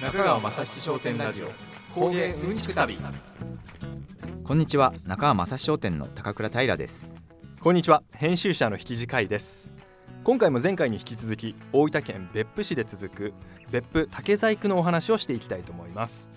中川雅史商店ラジオ工芸うんちく旅。こんにちは。中川正史商店の高倉平です。こんにちは。編集者の引地海です。今回も前回に引き続き大分県別府市で続く別府竹細工のお話をしていきたいと思います。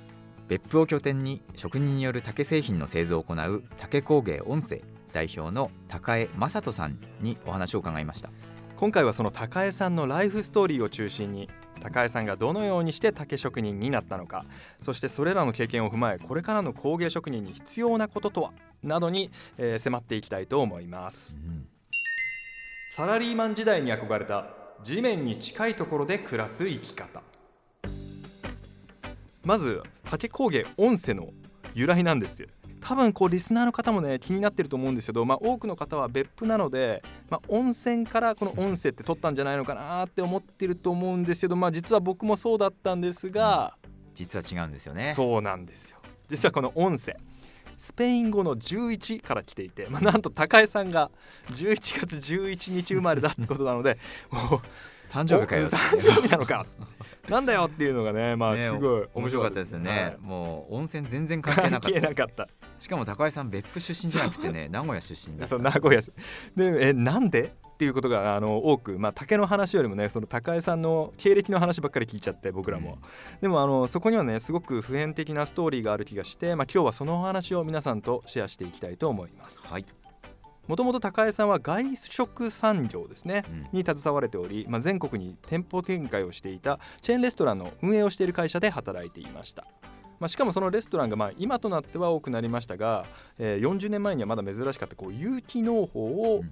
別府を拠点に職人による竹製品の製造を行う竹工芸音声代表の高江正人さんにお話を伺いました。今回はその高江さんのライフストーリーを中心に高江さんがどのようにして竹職人になったのかそしてそれらの経験を踏まえこれからの工芸職人に必要なこととはなどに、えー迫っていきたいと思います。うん。サラリーマン時代に憧れた地面に近いところで暮らす生き方。まず竹工芸音声の由来なんですよ多分こうリスナーの方もね気になってると思うんですけど、まあ、多くの方は別府なので、まあ、温泉からこの音声って取ったんじゃないのかなって思ってると思うんですけど、まあ、実は僕もそうだったんですが、実は違うんですよね。そうなんですよ。実はこの音声スペイン語の11から来ていて、まあ、なんと高江さんが11月11日生まれだってことなので もう誕生日かよ。お誕生日なのか。なんだよっていうのがねまあねすごい面白かったですよね、はい。もう温泉全然関係な関係なかったしかも高井さん別府出身じゃなくてね名古屋出身だそう名古屋。市でえなんで？っていうことがあの多く、まあ、竹の話よりもねその高江さんの経歴の話ばっかり聞いちゃって僕らも、でもあのそこにはねすごく普遍的なストーリーがある気がして、まあ、今日はそのお話を皆さんとシェアしていきたいと思います。はい、もともと高江さんは外食産業ですね、うん。に携われており、まあ、全国に店舗展開をしていたチェーンレストランの運営をしている会社で働いていました、まあ、しかもそのレストランがまあ今となっては多くなりましたが、えー40年前にはまだ珍しかったこう有機農法を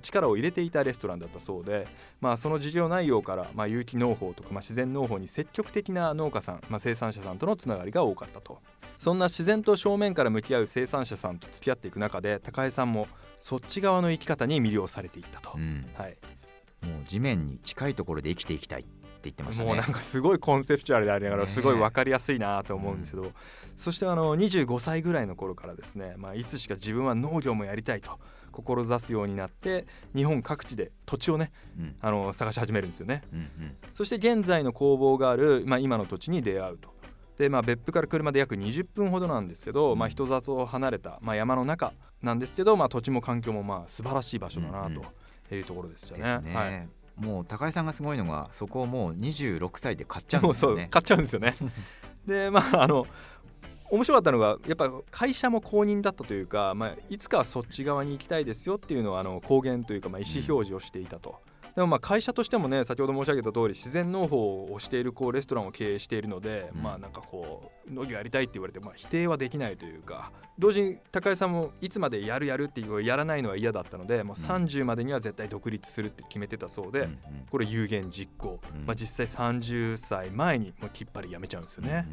力を入れていたレストランだったそうで、まあ、その事業内容から、まあ、有機農法とか、まあ、自然農法に積極的な農家さん、まあ、生産者さんとのつながりが多かったと。そんな自然と正面から向き合う生産者さんと付き合っていく中で高江さんもそっち側の生き方に魅了されていったと、うん。はい、もう地面に近いところで生きていきたい。って言ってましたね。もうなんかすごいコンセプチュアルでありながらすごい分かりやすいなと思うんですけど、そしてあの25歳ぐらいの頃からですね、まあ、いつしか自分は農業もやりたいと志すようになって日本各地で土地をねうん。あの探し始めるんですよね。うんうん。そして現在の工房がある、まあ、今の土地に出会うと。でまあ、別府から車で約20分ほどなんですけど、まあ、人里を離れた、まあ、山の中なんですけど、まあ、土地も環境もまあ素晴らしい場所だなうんうん。というところでしたね。ですね、はいもう高井さんがすごいのがそこをもう26歳で買っちゃうんですよね買っちゃうんですよね。でまああの面白かったのがやっぱ会社も公認だったというか、まあ、いつかはそっち側に行きたいですよっていうのはあの公言というか、まあ、意思表示をしていたと。でもまあ会社としてもね先ほど申し上げた通り自然農法をしているこうレストランを経営しているので、うん。まあなんかこう農業やりたいって言われて、まあ、否定はできないというか同時に高井さんもいつまでやるやるっていうやらないのは嫌だったのでもう30までには絶対独立するって決めてたそうで、うんうん。これ有言実行、うん。まあ、実際30歳前にもうきっぱりやめちゃうんですよね。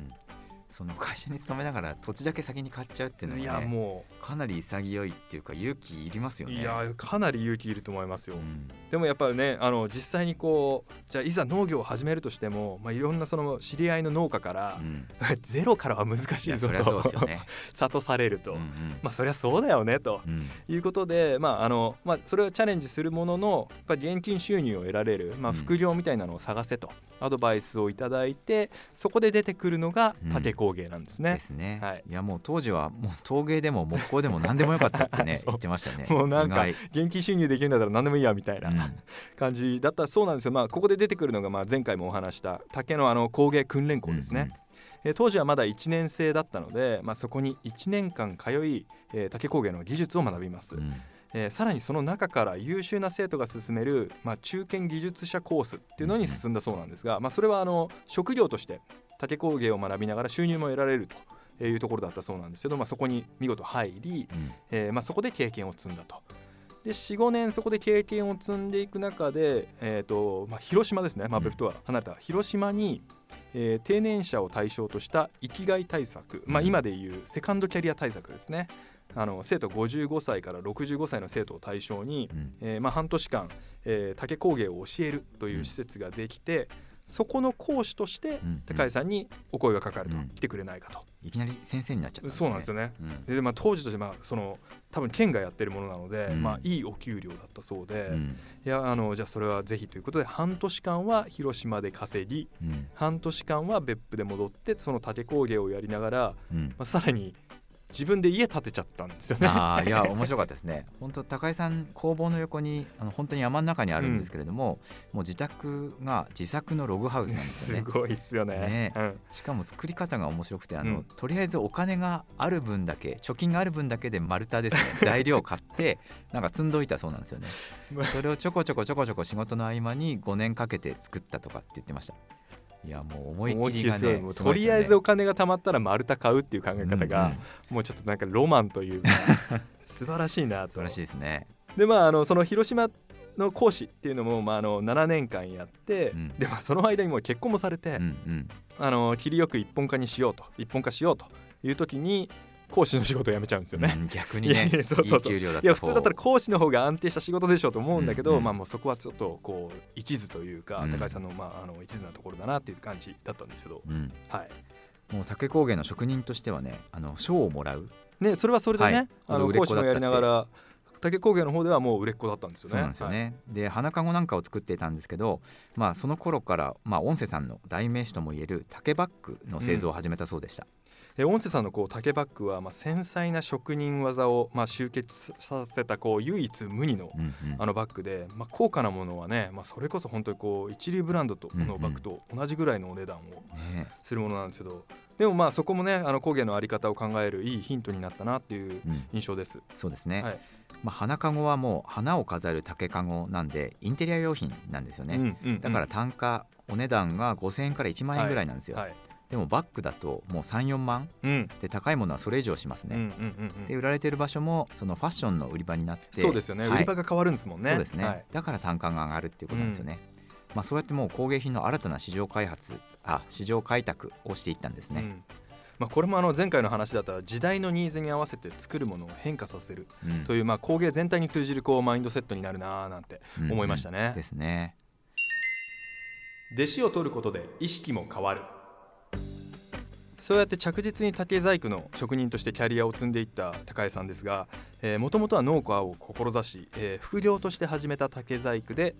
その会社に勤めながら土地だけ先に買っちゃうっていうのいは、ね、やもかなり潔いっていうか勇気いりますよう、ね。いやかなり勇気いると思いますよ。うん。でもやっぱりねあの実際にこうじゃあいざ農業を始めるとしても、まあ、いろんなその知り合いの農家からう、ん。ゼロからは難しいぞとね。諭されると、うんうん。まあそりゃそうだよねとうん。いうことで、まああのまあ、それをチャレンジするもののやっぱり現金収入を得られる、まあ、うん。副業みたいなのを探せと。アドバイスをいただいてそこで出てくるのがうん。竹工芸なんですね。ですね、はい。い、やもう当時はもう陶芸でも木工でも何でもよかったってね 言ってましたね。もうなんか意現金収入できるんだったら何でもいいやみたいな、外うん。感じだったらそうなんですよ、まあ、ここで出てくるのがまあ前回もお話した竹のあの工芸訓練校ですね、えー当時はまだ1年生だったので、まあ、そこに1年間通い、えー竹工芸の技術を学びます、うん。うんえーさらにその中から優秀な生徒が進める、まあ、中堅技術者コースっていうのに進んだそうなんですが、まあ、それはあの職業として竹工芸を学びながら収入も得られるというところだったそうなんですけど、まあ、そこに見事入り、うん。えーまあ、そこで経験を積んだと。で45年そこで経験を積んでいく中で、えーとまあ、広島ですね、まあ、うん。別府とは離れた広島に、えー定年者を対象とした生きがい対策、まあ、うん。今でいうセカンドキャリア対策ですね。あの生徒55歳から65歳の生徒を対象に、うん。えーまあ、半年間、えー竹工芸を教えるという施設ができて、そこの講師としてうん高井さんにお声がかかると、うん。来てくれないかと、いきなり先生になっちゃったんですね。そうなんですよね。うん。で、まあ、当時としてまあその多分県がやってるものなので、うん。まあ、いいお給料だったそうで、うん。いやあのじゃあそれはぜひということで半年間は広島で稼ぎうん。半年間は別府で戻ってその竹工芸をやりながら、うん。まあ、さらに自分で家建てちゃったんですよね。あーいや面白かったですね。本当高井さん工房の横にあの本当に山の中にあるんですけれども、もう自宅が自作のログハウスなんですよね。すごいっすよね。ね。うん。しかも作り方が面白くてあの、うん。とりあえずお金がある分だけ貯金がある分だけで丸太ですね。材料買ってなんか積んどいたそうなんですよね。ま あそれをちょこちょこちょこちょこ仕事の合間に5年かけて作ったとかって言ってましたいやもう思い切りがね。とりあえずお金が貯まったら丸太買うっていう考え方が、うんうんもうちょっとなんかロマンというか 素晴らしいなと。素晴らしいですね。でまああのその広島の講師っていうのも、まあ、あの7年間やって、うん。でまあその間にもう結婚もされて、うんうん。あの切りよく一本化にしようと一本化しようという時に講師の仕事を辞めちゃうんですよね。うん逆にねそうそうそう。いい給料だったいや普通だったら講師の方が安定した仕事でしょうと思うんだけど、うん。うんまあもうそこはちょっとこう一途というか、うん。高井さんのまああの一途なところだなっていう感じだったんですけど、うん。はい。もう竹工芸の職人としてはねあの賞をもらう。ねそれはそれでね、はい。あの講師もやりながら竹工芸の方ではもう売れっ子だったんですよね。そうなんですよね、で花籠なんかを作っていたんですけど、まあ、その頃から、まあ、音瀬さんの代名詞ともいえる竹バッグの製造を始めたそうでした、え音声さんのこう竹バッグはまあ繊細な職人技をまあ集結させたこう唯一無二のうんうん。あのバッグで、まあ、高価なものはね、まあ、それこそ本当にこう一流ブランドとうんうんのバッグと同じぐらいのお値段をね。するものなんですけどでもまあそこもねあの工芸のあり方を考えるいいヒントになったなっていううん、印象です。そうですね、はい。まあ、花籠はもう花を飾る竹籠なんでインテリア用品なんですよね、うんうんうん。だから単価お値段が5000円から1万円ぐらいなんですよ、はいでもバッグだともう34万うん。で高いものはそれ以上しますうんうんね、うんうん。で売られてる場所もそのファッションの売り場になってそうですよね、はい。売り場が変わるんですもんね。そうですね、はい。だから単価が上がるっていうことなんですよね、まあ、そうやってもう工芸品の新たな市場開発あ市場開拓をしていったんですね、うん。まあ、これもあの前回の話だったら時代のニーズに合わせて作るものを変化させるうん。というまあ工芸全体に通じるこうマインドセットになるなーなんて思いましたね。ですね。弟子を取ることで意識も変わるそうやって着実に竹細工の職人としてキャリアを積んでいった高江さんですがもともとは農家を志し、えー副業として始めた竹細工で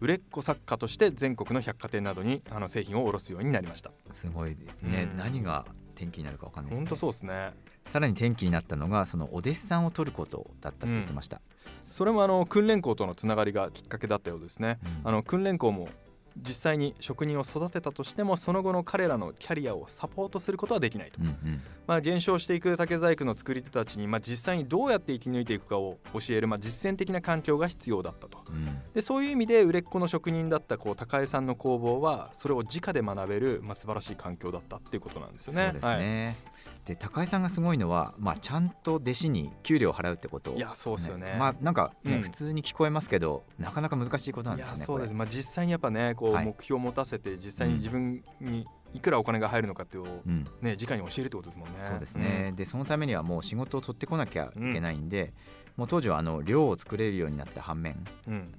売れっ子作家として全国の百貨店などにあの製品を卸すようになりました。すごいね、うん。何が転機になるかわかんないですね。本当そうですね。さらに転機になったのがそのお弟子さんを取ることだったって言ってました、それもあの訓練校とのつながりがきっかけだったようですね。うん。あの訓練校も実際に職人を育てたとしてもその後の彼らのキャリアをサポートすることはできないと。うんうん。まあ、減少していく竹細工の作り手たちに、まあ、実際にどうやって生き抜いていくかを教える、まあ、実践的な環境が必要だったと。うん。でそういう意味で売れっ子の職人だったこう高江さんの工房はそれを直で学べる、まあ、素晴らしい環境だったっていうことなんですよね。そうですね、で高井さんがすごいのは、まあ、ちゃんと弟子に給料を払うってこと。はい、いやそうですよね。まあなんか、ねうん。普通に聞こえますけどなかなか難しいことなんいですよねやそうです、こまあ、実際にやっぱねこうはい。目標を持たせて実際に自分にいくらお金が入るのかっていうのを、ね、直に教えるってことですもんね。そうですね、でそのためにはもう仕事を取ってこなきゃいけないんで、もう当時はあの量を作れるようになった反面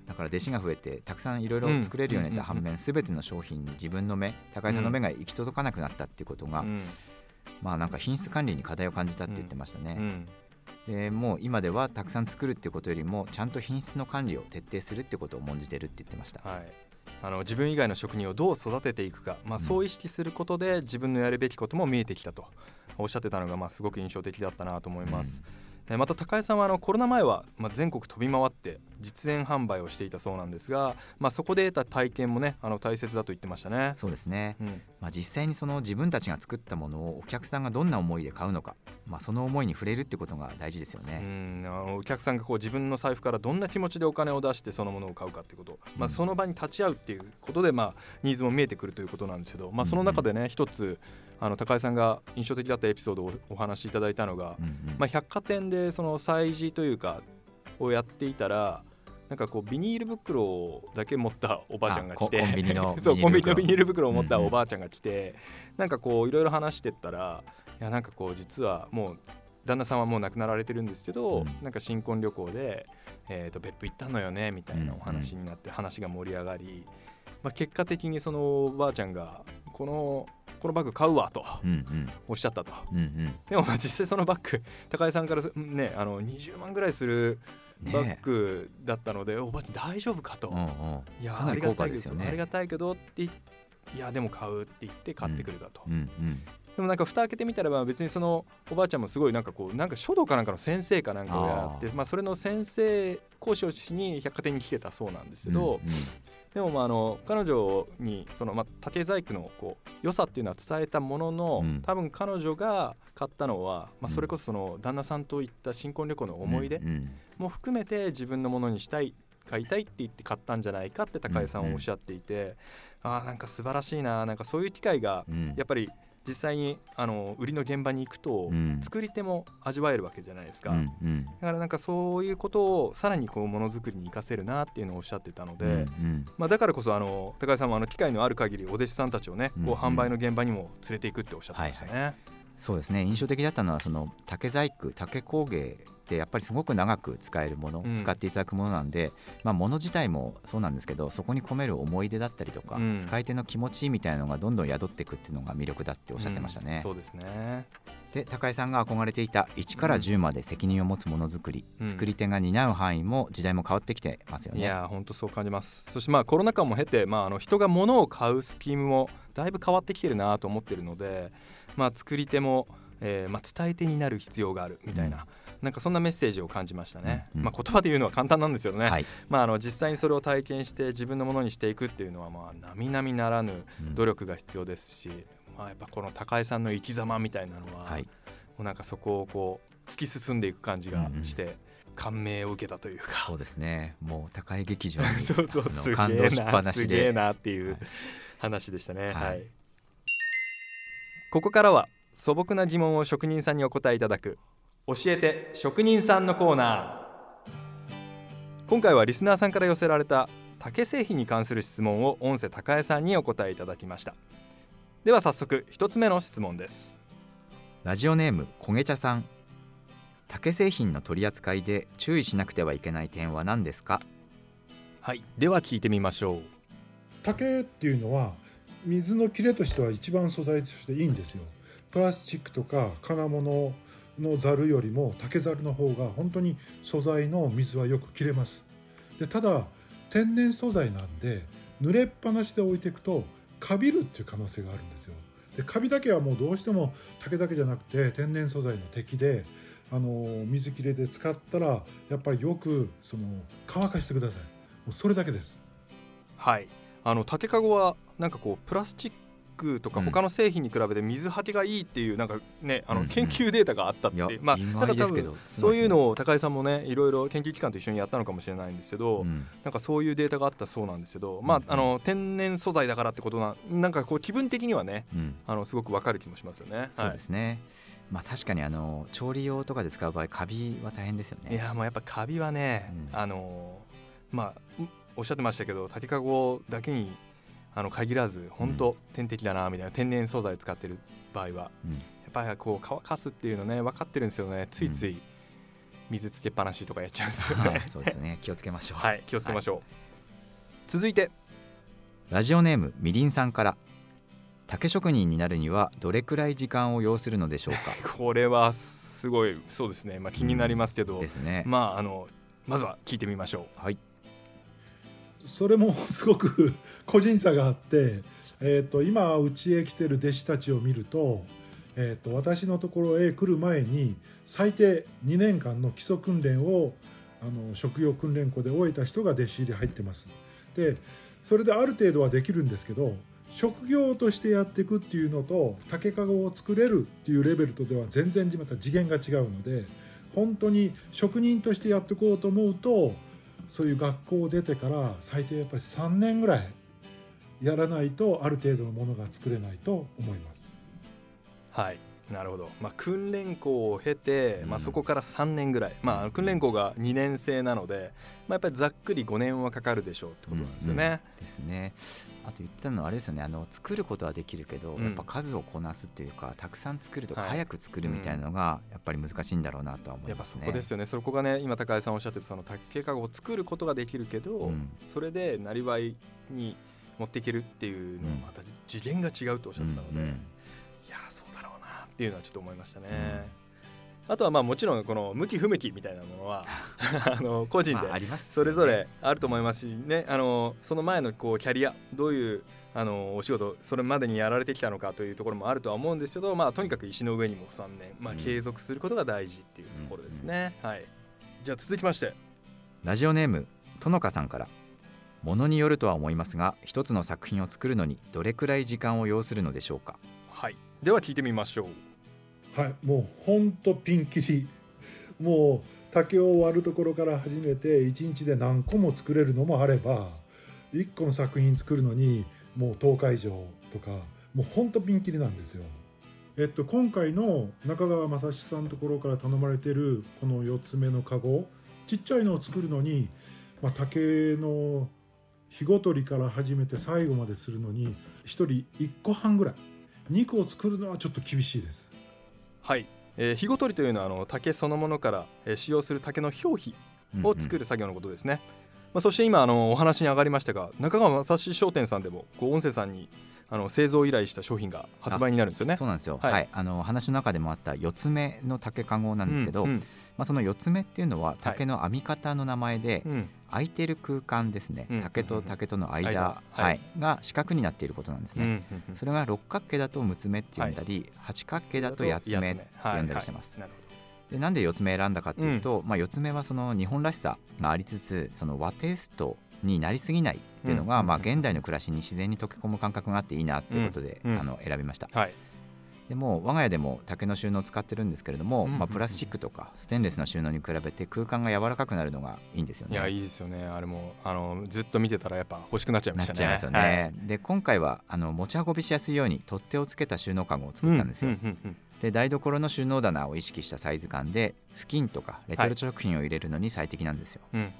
だから弟子が増えてたくさんいろいろ作れるようになった反面、全ての商品に自分の目高井さんの目が行き届かなくなったっていうことが、うん。まあなんか品質管理に課題を感じたって言ってましたね、うん。でもう今ではたくさん作るっていうことよりもちゃんと品質の管理を徹底するってことを重んじてるって言ってました、はい、あの自分以外の職人をどう育てていくか、まあ、うん。そう意識することで自分のやるべきことも見えてきたとおっしゃってたのがまあすごく印象的だったなと思います。えーまた高江さんはあのコロナ前はまあ全国飛び回って実演販売をしていたそうなんですが、まあ、そこで得た体験もねあの大切だと言ってましたね。そうですね、うん。まあ、実際にその自分たちが作ったものをお客さんがどんな思いで買うのか、まあ、その思いに触れるってことが大事ですようね、ん。あのお客さんがこう自分の財布からどんな気持ちでお金を出してそのものを買うかってこと、まあ、うん。その場に立ち会うっていうことで、まあ、ニーズも見えてくるということなんですけど、まあ、その中でね一つあの高井さんが印象的だったエピソードをお話しいただいたのが、うんうん。まあ、百貨店でその催事というかをやっていたらなんかこうビニール袋だけ持ったおばあちゃんが来てあココンビニの そうコンビニのビニール袋を持ったうんうんおばあちゃんが来て、なんかこういろいろ話してったらいやなんかこう実はもう旦那さんはもう亡くなられてるんですけど、うん。なんか新婚旅行で、えー、と別府行ったのよねみたいなお話になって話が盛り上がりまあ、結果的にそのおばあちゃんがこのこのバッグ買うわとおっしゃったと。うんうん。でもまあ実際そのバッグ高井さんからすねあの20万ぐらいするねバッグだったので、おばあちゃん大丈夫かと、うんうん。いやありがたいけどありがたいけどって言いやでも買うって言って買ってくれたと、うんうんでもなんか蓋開けてみたらば別にそのおばあちゃんもすごいなんかこうなんか書道かなんかの先生かなんかをやってあまあそれの先生講師をしに百貨店に来てたそうなんですけど、うんうんでもまああの彼女にそのまあ竹細工のこう良さっていうのは伝えたものの、うん。多分彼女が買ったのは、まあ、うん。それこそその旦那さんと行った新婚旅行の思い出うんうん。も含めて自分のものにしたい買いたいって言って買ったんじゃないかって高井さんはおっしゃっていて、ああなんか素晴らしいななんかそういう機会がうん。やっぱり実際にあの売りの現場に行くと、うん。作り手も味わえるわけじゃないですか、うんうん。だからなんかそういうことをさらにこうものづくりに活かせるなっていうのをおっしゃってたので、うんうん。まあ、だからこそあの高井さんもあの機会のある限りお弟子さんたちをね、うんこう販売の現場にも連れていくっておっしゃってましたね。そうですね。印象的だったのはその竹細工竹工芸ってやっぱりすごく長く使えるもの、うん使っていただくものなんで、まあ、物自体もそうなんですけどそこに込める思い出だったりとか、うん使い手の気持ちみたいなのがどんどん宿っていくっていうのが魅力だっておっしゃってましたね。うんそうですね。で高井さんが憧れていた1から10まで責任を持つものづくり、うん作り手が担う範囲も時代も変わってきてますよね。いやー本当そう感じます。そしてまあコロナ禍も経て、まあ、あの人が物を買うスキームもだいぶ変わってきてるなと思ってるので、まあ、作り手も、えーまあ、伝え手になる必要があるみたいな、なんかそんなメッセージを感じましたね。うんうん。まあ、言葉で言うのは簡単なんですよね。はい、まあ、あの実際にそれを体験して自分のものにしていくっていうのはまあ並々ならぬうん。努力が必要ですし、まあ、やっぱこの高井さんの生き様みたいなのは、はい。もうなんかそこをこう突き進んでいく感じがして、感銘を受けたというか。そうですね。もう高井劇場に そうそうすげえ感動しっぱななしで。すげえなっていうはい。話でしたね、はい。はい。ここからは素朴な疑問を職人さんにお答えいただく教えて職人さんのコーナー。今回はリスナーさんから寄せられた竹製品に関する質問を音声高江さんにお答えいただきました。では早速一つ目の質問です。ラジオネーム焦げ茶さん。竹製品の取り扱いで注意しなくてはいけない点は何ですか？はいでは聞いてみましょう。竹っていうのは水の切れとしては一番素材としていいんですよ。プラスチックとか金物のざるよりも竹ざるの方が本当に素材の水はよく切れます。でただ天然素材なんで濡れっぱなしで置いていくとカビるっていう可能性があるんですよ。でカビだけはもうどうしても竹だけじゃなくて天然素材の敵であの水切れで使ったらやっぱりよくその乾かしてください。もうそれだけです。はい。あの竹かごはなんかこうプラスチックとかうん。他の製品に比べて水はけがいいっていうなんかねあうんうん。の研究データがあったって、いやまあ意なんか多分そういのを高井さんもねいろいろ研究機関と一緒にやったのかもしれないんですけど、うん。なんかそういうデータがあったそうなんですけど、まあうん。あの天然素材だからってことななんかこう気分的にはねうん。あのすごくわかる気もしますよね。そうですね、まあ確かにあの調理用とかで使う場合カビは大変ですよね。いやもうやっぱカビはね、うん。あのまあおっしゃってましたけど竹かごだけにあの限らず本当、天敵だなみたいな天然素材使ってる場合はうん。やっぱりこう乾かすっていうのね分かってるんですよね。ついつい水つけっぱなしとかやっちゃうんですよね。そうですね。気をつけましょう、はい気をつけましょう、続いて。ラジオネームみりんさんから。竹職人になるにはどれくらい時間を要するのでしょうか？これはすごいそうですね、まあ、気になりますけど、ですね、まああのまずは聞いてみましょはいそれもすごく 個人差があって、えー、と今うちへ来てる弟子たちを見ると,、えー、と私のところへ来る前に最低2年間の基礎訓練をあの職業訓練校で終えた人が弟子入り入ってます。でそれである程度はできるんですけど職業としてやっていくっていうのと竹かごを作れるっていうレベルとでは全然また次元が違うので本当に職人としてやっていこうと思うとそういう学校を出てから最低やっぱり3年ぐらいやらないとある程度のものが作れないと思います。はいなるほど、まあ、訓練校を経て、まあ、うんそこから3年ぐらい、まあ、訓練校が2年生なので、まあ、やっぱりざっくり5年はかかるでしょうってことなんですよね。ですね。あと言ってたのはあれですよね。あの作ることはできるけど、うん。やっぱ数をこなすっていうかたくさん作るとか、はい。早く作るみたいなのがやっぱり難しいんだろうなとは思やっぱいますね。そこですよね、そこがね今高井さんおっしゃってたその竹かごを作ることができるけど、うん。それでなりわいに持っていけるっていうのはまた次元が違うとおっしゃったので、なっていうのはちょっと思いましたね。あとはまあもちろんこの向き不向きみたいなものは あの個人でまあありますそれぞれあると思いますしね。あのその前のこうキャリアどういうあのお仕事それまでにやられてきたのかというところもあるとは思うんですけど、まあ、とにかく石の上にも3年、まあ、うん。継続することが大事っていうところですね。はい、じゃあ続きまして。ラジオネームとのかさんから。ものによるとは思いますが一つの作品を作るのにどれくらい時間を要するのでしょうか？はい、では聞いてみましょう。はいもうほんとピンキリもう竹を割るところから始めて1日で何個も作れるのもあれば1個の作品作るのにもう10日以上とかもうほんとピンキリなんですよ。えっと、今回の中川正史さんのところから頼まれてるこの4つ目のカゴちっちゃいのを作るのに、まあ、竹の日ごとりから始めて最後までするのに1人1個半ぐらい2個を作るのはちょっと厳しいです。はい、えー、日ごとりというのはあの竹そのものから、えー使用する竹の表皮を作る作業のことですね。まあ、そして今あのお話に上がりましたが中川正史商店さんでもこう音声さんにあの製造依頼した商品が発売になるんですよね。そうなんですよ、ははい。いあの話の中でもあった4つ目の竹かごなんですけど、うんうん。まあ、その4つ目っていうのは竹の編み方の名前で、うん空いてる空間ですね、うん。竹と竹との間、間。ははい。いが四角になっていることなんですね、うん。うん。うんそれが六角形だと六つ目って呼んだり、八角形だと八つ目って呼んだりしてます、でなんで四つ目選んだかっていうと、まあ、四つ目はその日本らしさがありつつその和テイストになりすぎないっていうのが、うん。まあ、現代の暮らしに自然に溶け込む感覚があっていいなっていうことで、うん。うん。あの選びました。はいでも我が家でも竹の収納を使ってるんですけれども、まあ、プラスチックとかステンレスの収納に比べて空間が柔らかくなるのがいいんですよね。いやいいですよねあれもあのずっと見てたらやっぱ欲しくなっちゃいましたね。なっちゃいますよね。で今回はあの持ち運びしやすいように取っ手をつけた収納カゴを作ったんですよ。で台所の収納棚を意識したサイズ感で布巾とかレトルト食品を入れるのに最適なんですよ。うん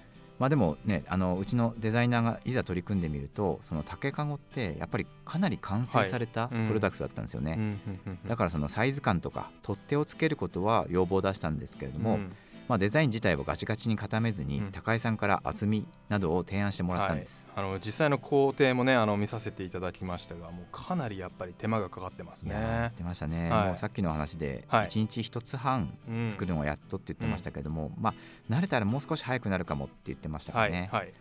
まあでもねあのうちのデザイナーがいざ取り組んでみるとその竹かごってやっぱりかなり完成されたうん。プロダクトだったんですよね。だからそのサイズ感とか取っ手をつけることは要望を出したんですけれども、うんまあ、デザイン自体をガチガチに固めずに、うん。高井さんから厚みなどを提案してもらったんです、はい、あの実際の工程もねあの見させていただきましたがもうかなりやっぱり手間がかかってますね。っ。てましたね、はい。もうさっきの話ではい。1日1つ半うん。作るのがやっとって言ってましたけども、まあ慣れたらもう少し早くなるかもって言ってましたかはい。らね、はい。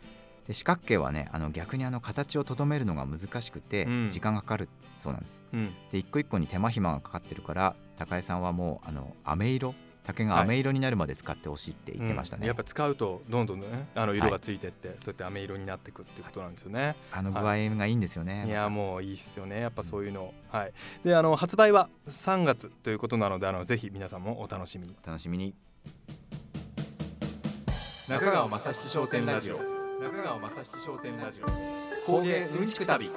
で四角形はねあの逆にあの形を整めるのが難しくてうん。時間がかかるそうなんです、うん。で一個一個に手間暇がかかってるから高井さんはもうあの飴色竹が飴色になるまで使ってほしいって言ってましたね、うん。やっぱ使うとどんどんねあの色がついてって、そうやって飴色になっていくっていうことなんですよね。あの具合がいいんですよね、いやもういいっすよね。やっぱそういうの、はい。であの発売は3月ということなのであのぜひ皆さんもお楽しみに。お楽しみに。中川雅史商店ラジオ。中川雅史商店ラジオ。工芸うんちく旅。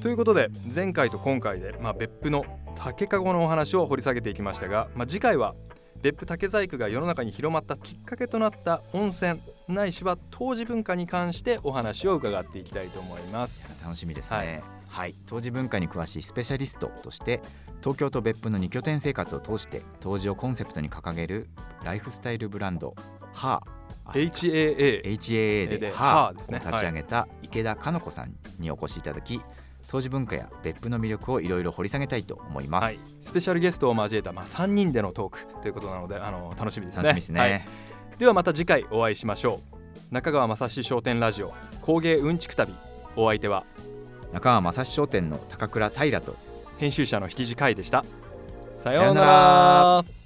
ということで前回と今回で、まあ、別府の竹かごのお話を掘り下げていきましたが、まあ、次回は別府竹細工が世の中に広まったきっかけとなった温泉ないしは当時文化に関してお話を伺っていきたいと思います。楽しみですね。ははい。い、当時文化に詳しいスペシャリストとして東京と別府の2拠点生活を通して当時をコンセプトに掲げるライフスタイルブランドハー。HAA HAA ででハーをハーですね。立ち上げた池田佳乃子さんにお越しいただき当時文化や別府の魅力をいろいろ掘り下げたいと思います、はい、スペシャルゲストを交えた、まあ、3人でのトークということなのであの楽しみですね。楽しみですね、はい。ではまた次回お会いしましょう。中川雅史商店ラジオ工芸うんちく旅。お相手は中川正史商店の高倉平と編集者の引地海でした。さようなら